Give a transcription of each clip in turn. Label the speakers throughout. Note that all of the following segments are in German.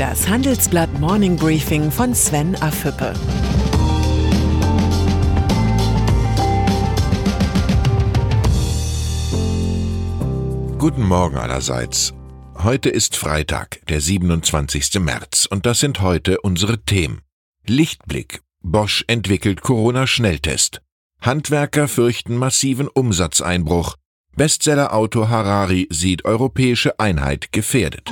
Speaker 1: Das Handelsblatt Morning Briefing von Sven Afüppe.
Speaker 2: Guten Morgen allerseits. Heute ist Freitag, der 27. März, und das sind heute unsere Themen. Lichtblick. Bosch entwickelt Corona-Schnelltest. Handwerker fürchten massiven Umsatzeinbruch. Bestsellerautor Harari sieht europäische Einheit gefährdet.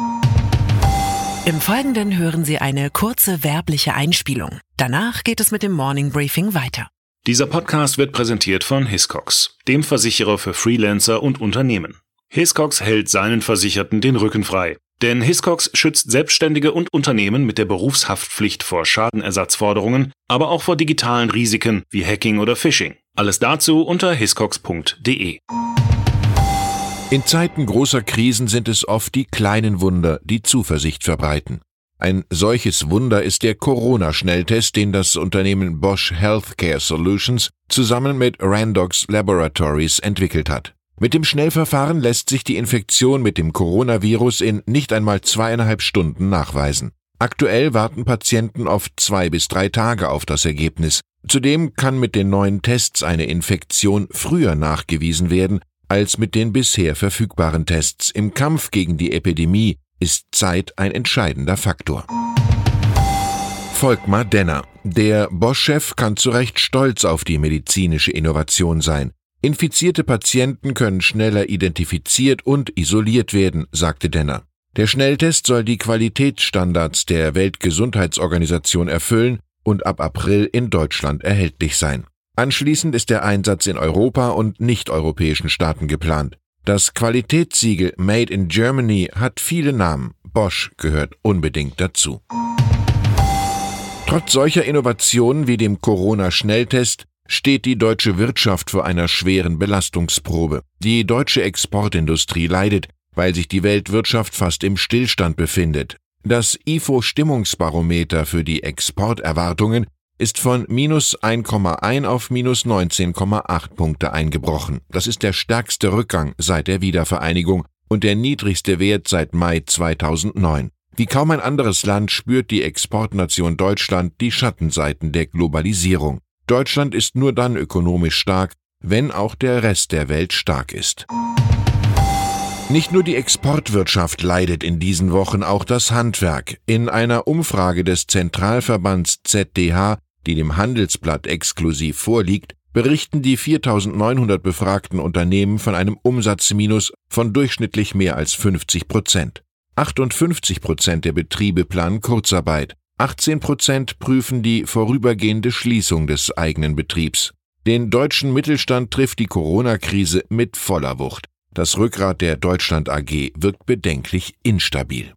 Speaker 1: Im Folgenden hören Sie eine kurze werbliche Einspielung. Danach geht es mit dem Morning Briefing weiter.
Speaker 3: Dieser Podcast wird präsentiert von Hiscox, dem Versicherer für Freelancer und Unternehmen. Hiscox hält seinen Versicherten den Rücken frei. Denn Hiscox schützt Selbstständige und Unternehmen mit der Berufshaftpflicht vor Schadenersatzforderungen, aber auch vor digitalen Risiken wie Hacking oder Phishing. Alles dazu unter hiscox.de.
Speaker 2: In Zeiten großer Krisen sind es oft die kleinen Wunder, die Zuversicht verbreiten. Ein solches Wunder ist der Corona-Schnelltest, den das Unternehmen Bosch Healthcare Solutions zusammen mit Randox Laboratories entwickelt hat. Mit dem Schnellverfahren lässt sich die Infektion mit dem Coronavirus in nicht einmal zweieinhalb Stunden nachweisen. Aktuell warten Patienten oft zwei bis drei Tage auf das Ergebnis. Zudem kann mit den neuen Tests eine Infektion früher nachgewiesen werden als mit den bisher verfügbaren Tests. Im Kampf gegen die Epidemie ist Zeit ein entscheidender Faktor. Volkmar Denner. Der Bosch-Chef kann zu Recht stolz auf die medizinische Innovation sein. Infizierte Patienten können schneller identifiziert und isoliert werden, sagte Denner. Der Schnelltest soll die Qualitätsstandards der Weltgesundheitsorganisation erfüllen und ab April in Deutschland erhältlich sein. Anschließend ist der Einsatz in Europa und nicht-europäischen Staaten geplant. Das Qualitätssiegel Made in Germany hat viele Namen. Bosch gehört unbedingt dazu. Trotz solcher Innovationen wie dem Corona-Schnelltest steht die deutsche Wirtschaft vor einer schweren Belastungsprobe. Die deutsche Exportindustrie leidet, weil sich die Weltwirtschaft fast im Stillstand befindet. Das IFO Stimmungsbarometer für die Exporterwartungen ist von minus 1,1 auf minus 19,8 Punkte eingebrochen. Das ist der stärkste Rückgang seit der Wiedervereinigung und der niedrigste Wert seit Mai 2009. Wie kaum ein anderes Land spürt die Exportnation Deutschland die Schattenseiten der Globalisierung. Deutschland ist nur dann ökonomisch stark, wenn auch der Rest der Welt stark ist. Nicht nur die Exportwirtschaft leidet in diesen Wochen, auch das Handwerk. In einer Umfrage des Zentralverbands ZDH, die dem Handelsblatt exklusiv vorliegt, berichten die 4900 befragten Unternehmen von einem Umsatzminus von durchschnittlich mehr als 50 Prozent. 58 Prozent der Betriebe planen Kurzarbeit. 18 Prozent prüfen die vorübergehende Schließung des eigenen Betriebs. Den deutschen Mittelstand trifft die Corona-Krise mit voller Wucht. Das Rückgrat der Deutschland AG wirkt bedenklich instabil.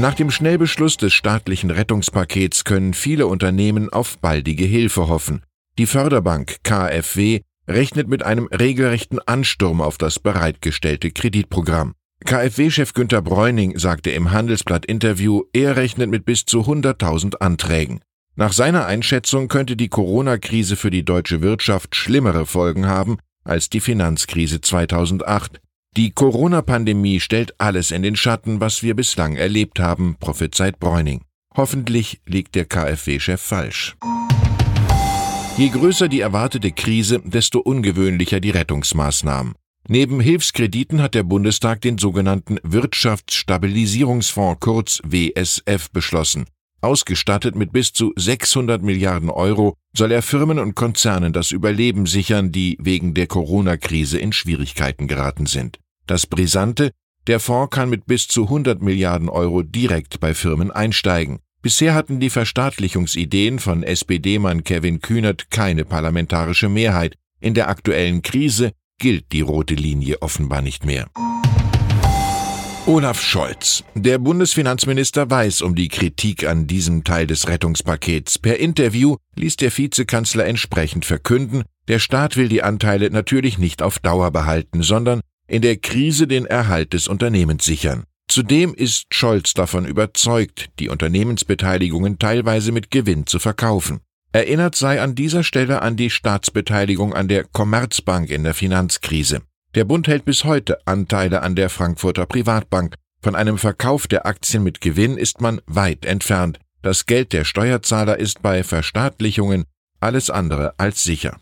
Speaker 2: Nach dem Schnellbeschluss des staatlichen Rettungspakets können viele Unternehmen auf baldige Hilfe hoffen. Die Förderbank KfW rechnet mit einem regelrechten Ansturm auf das bereitgestellte Kreditprogramm. KfW-Chef Günter Bräuning sagte im Handelsblatt-Interview, er rechnet mit bis zu 100.000 Anträgen. Nach seiner Einschätzung könnte die Corona-Krise für die deutsche Wirtschaft schlimmere Folgen haben als die Finanzkrise 2008. Die Corona-Pandemie stellt alles in den Schatten, was wir bislang erlebt haben, prophezeit Bräuning. Hoffentlich liegt der KfW-Chef falsch. Je größer die erwartete Krise, desto ungewöhnlicher die Rettungsmaßnahmen. Neben Hilfskrediten hat der Bundestag den sogenannten Wirtschaftsstabilisierungsfonds kurz WSF beschlossen. Ausgestattet mit bis zu 600 Milliarden Euro soll er Firmen und Konzernen das Überleben sichern, die wegen der Corona-Krise in Schwierigkeiten geraten sind. Das Brisante, der Fonds kann mit bis zu 100 Milliarden Euro direkt bei Firmen einsteigen. Bisher hatten die Verstaatlichungsideen von SPD-Mann Kevin Kühnert keine parlamentarische Mehrheit. In der aktuellen Krise gilt die rote Linie offenbar nicht mehr. Olaf Scholz. Der Bundesfinanzminister weiß um die Kritik an diesem Teil des Rettungspakets. Per Interview ließ der Vizekanzler entsprechend verkünden, der Staat will die Anteile natürlich nicht auf Dauer behalten, sondern in der Krise den Erhalt des Unternehmens sichern. Zudem ist Scholz davon überzeugt, die Unternehmensbeteiligungen teilweise mit Gewinn zu verkaufen. Erinnert sei an dieser Stelle an die Staatsbeteiligung an der Commerzbank in der Finanzkrise. Der Bund hält bis heute Anteile an der Frankfurter Privatbank. Von einem Verkauf der Aktien mit Gewinn ist man weit entfernt. Das Geld der Steuerzahler ist bei Verstaatlichungen alles andere als sicher.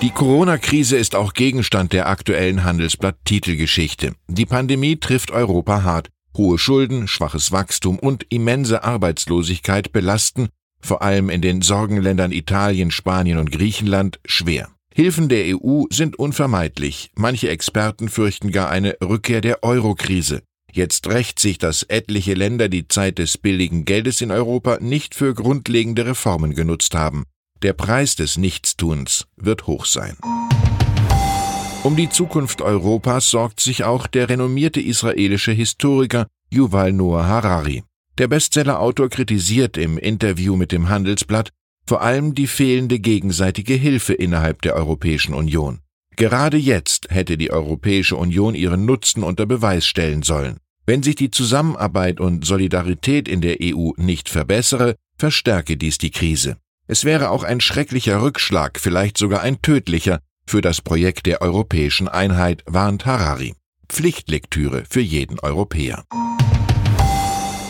Speaker 2: Die Corona-Krise ist auch Gegenstand der aktuellen Handelsblatt-Titelgeschichte. Die Pandemie trifft Europa hart. Hohe Schulden, schwaches Wachstum und immense Arbeitslosigkeit belasten, vor allem in den Sorgenländern Italien, Spanien und Griechenland, schwer. Hilfen der EU sind unvermeidlich. Manche Experten fürchten gar eine Rückkehr der Euro-Krise. Jetzt rächt sich, dass etliche Länder die Zeit des billigen Geldes in Europa nicht für grundlegende Reformen genutzt haben. Der Preis des Nichtstuns wird hoch sein. Um die Zukunft Europas sorgt sich auch der renommierte israelische Historiker Yuval Noah Harari. Der Bestsellerautor kritisiert im Interview mit dem Handelsblatt vor allem die fehlende gegenseitige Hilfe innerhalb der Europäischen Union. Gerade jetzt hätte die Europäische Union ihren Nutzen unter Beweis stellen sollen. Wenn sich die Zusammenarbeit und Solidarität in der EU nicht verbessere, verstärke dies die Krise. Es wäre auch ein schrecklicher Rückschlag, vielleicht sogar ein tödlicher, für das Projekt der europäischen Einheit, warnt Harari. Pflichtlektüre für jeden Europäer.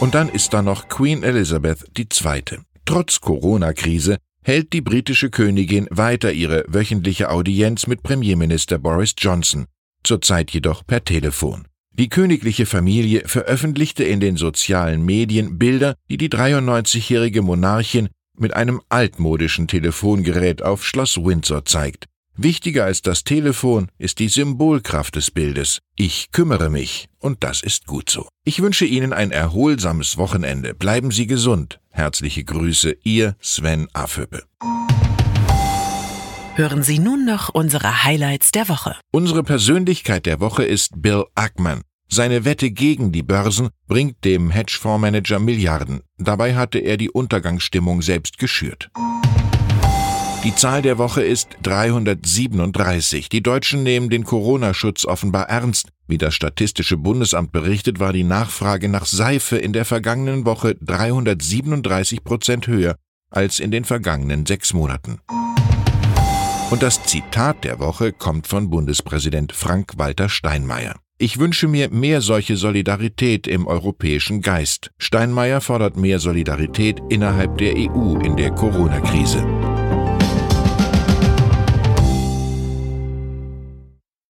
Speaker 2: Und dann ist da noch Queen Elizabeth II. Trotz Corona-Krise hält die britische Königin weiter ihre wöchentliche Audienz mit Premierminister Boris Johnson, zurzeit jedoch per Telefon. Die königliche Familie veröffentlichte in den sozialen Medien Bilder, die die 93-jährige Monarchin mit einem altmodischen Telefongerät auf Schloss Windsor zeigt. Wichtiger als das Telefon ist die Symbolkraft des Bildes. Ich kümmere mich, und das ist gut so. Ich wünsche Ihnen ein erholsames Wochenende. Bleiben Sie gesund. Herzliche Grüße, Ihr Sven Affüppe.
Speaker 1: Hören Sie nun noch unsere Highlights der Woche.
Speaker 2: Unsere Persönlichkeit der Woche ist Bill Ackman. Seine Wette gegen die Börsen bringt dem Hedgefondsmanager Milliarden. Dabei hatte er die Untergangsstimmung selbst geschürt. Die Zahl der Woche ist 337. Die Deutschen nehmen den Corona-Schutz offenbar ernst. Wie das Statistische Bundesamt berichtet, war die Nachfrage nach Seife in der vergangenen Woche 337 Prozent höher als in den vergangenen sechs Monaten. Und das Zitat der Woche kommt von Bundespräsident Frank-Walter Steinmeier. Ich wünsche mir mehr solche Solidarität im europäischen Geist. Steinmeier fordert mehr Solidarität innerhalb der EU in der Corona-Krise.